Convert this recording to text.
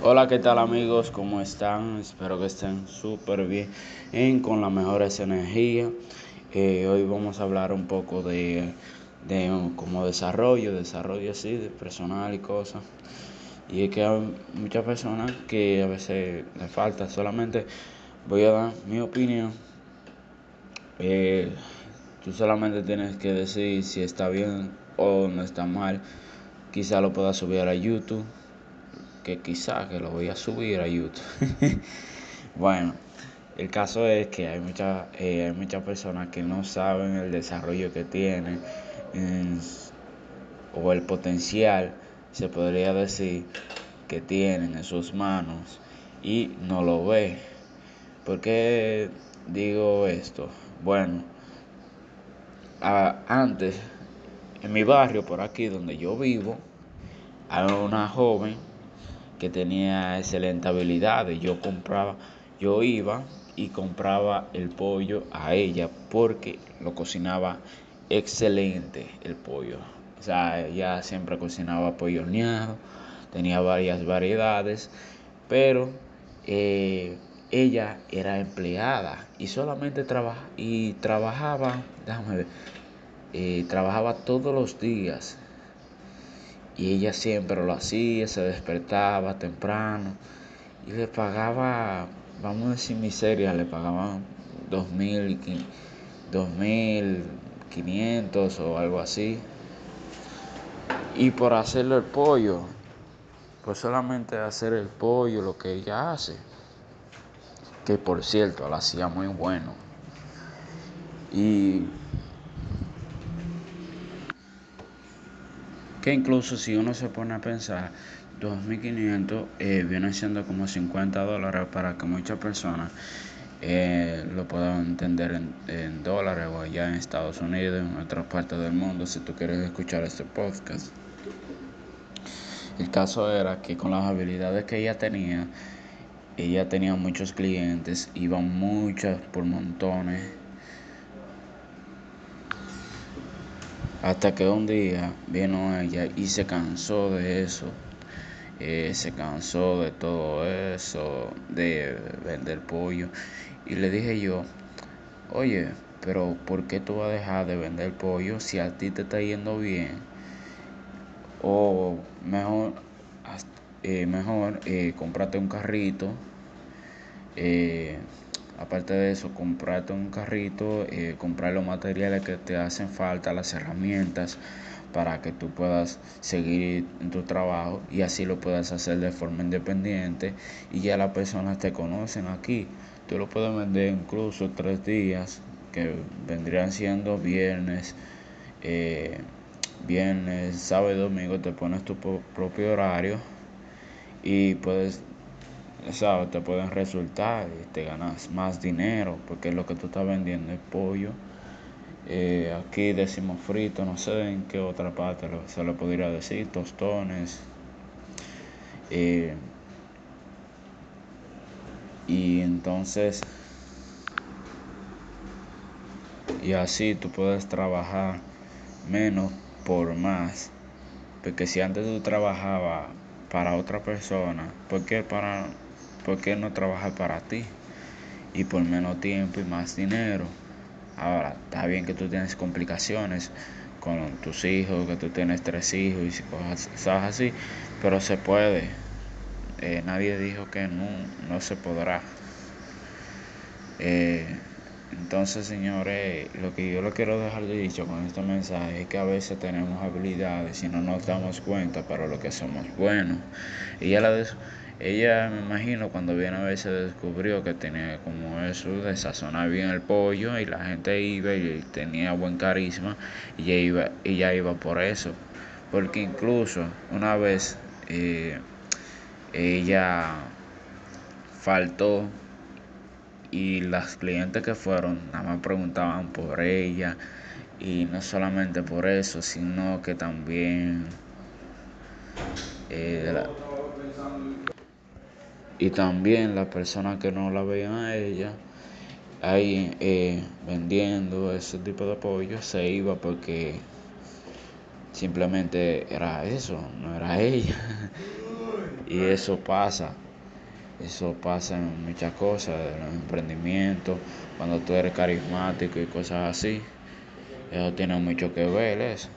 Hola, ¿qué tal amigos? ¿Cómo están? Espero que estén súper bien, con las mejores energías. Eh, hoy vamos a hablar un poco de, de como desarrollo, desarrollo así, de personal y cosas. Y es que hay muchas personas que a veces les falta, solamente voy a dar mi opinión. Eh, tú solamente tienes que decir si está bien o no está mal. Quizá lo puedas subir a YouTube que quizá que lo voy a subir a YouTube. bueno, el caso es que hay, muchas eh, hay muchas personas que no saben el desarrollo que tienen o el potencial, se podría decir, que tienen en sus manos y no lo ve. ¿Por qué digo esto? Bueno, antes, en mi barrio, por aquí donde yo vivo, hay una joven que tenía excelente habilidad. Yo compraba, yo iba y compraba el pollo a ella porque lo cocinaba excelente el pollo. O sea, ella siempre cocinaba pollo horneado, tenía varias variedades, pero eh, ella era empleada y solamente trabaja y trabajaba, déjame ver, eh, trabajaba todos los días y ella siempre lo hacía, se despertaba temprano y le pagaba, vamos a decir miseria, le pagaban dos mil, dos mil quinientos o algo así. Y por hacerle el pollo, pues solamente hacer el pollo, lo que ella hace, que por cierto, lo hacía muy bueno. Y que incluso si uno se pone a pensar, 2.500 eh, viene siendo como 50 dólares para que muchas personas eh, lo puedan entender en, en, dólares o allá en Estados Unidos, en otras partes del mundo, si tú quieres escuchar este podcast. El caso era que con las habilidades que ella tenía, ella tenía muchos clientes, iban muchas por montones Hasta que un día vino ella y se cansó de eso. Eh, se cansó de todo eso, de vender pollo. Y le dije yo, oye, pero ¿por qué tú vas a dejar de vender pollo si a ti te está yendo bien? O mejor, eh, mejor eh, cómprate un carrito. Eh, Aparte de eso, comprarte un carrito, eh, comprar los materiales que te hacen falta, las herramientas para que tú puedas seguir en tu trabajo y así lo puedas hacer de forma independiente y ya las personas te conocen aquí. Tú lo puedes vender incluso tres días, que vendrían siendo viernes, eh, viernes, sábado y domingo, te pones tu propio horario y puedes ¿sabes? Te pueden resultar y te ganas más dinero porque lo que tú estás vendiendo es pollo. Eh, aquí decimos frito, no sé en qué otra parte se le podría decir, tostones. Eh, y entonces, y así tú puedes trabajar menos por más. Porque si antes tú trabajabas para otra persona, ¿por qué para ¿por qué no trabajar para ti? Y por menos tiempo y más dinero. Ahora, está bien que tú tienes complicaciones con tus hijos, que tú tienes tres hijos y cosas así, pero se puede. Eh, nadie dijo que no, no se podrá. Eh, entonces, señores, lo que yo le quiero dejar de dicho con este mensaje es que a veces tenemos habilidades y no nos damos cuenta para lo que somos buenos. Y ya la de ella, me imagino, cuando viene a ver se descubrió que tenía como eso de sazonar bien el pollo y la gente iba y tenía buen carisma y ella iba, ella iba por eso. Porque incluso una vez eh, ella faltó y las clientes que fueron nada más preguntaban por ella y no solamente por eso, sino que también eh, y también las personas que no la veían a ella ahí eh, vendiendo ese tipo de pollo se iba porque simplemente era eso, no era ella. Y eso pasa, eso pasa en muchas cosas, en los emprendimientos, cuando tú eres carismático y cosas así. Eso tiene mucho que ver eso.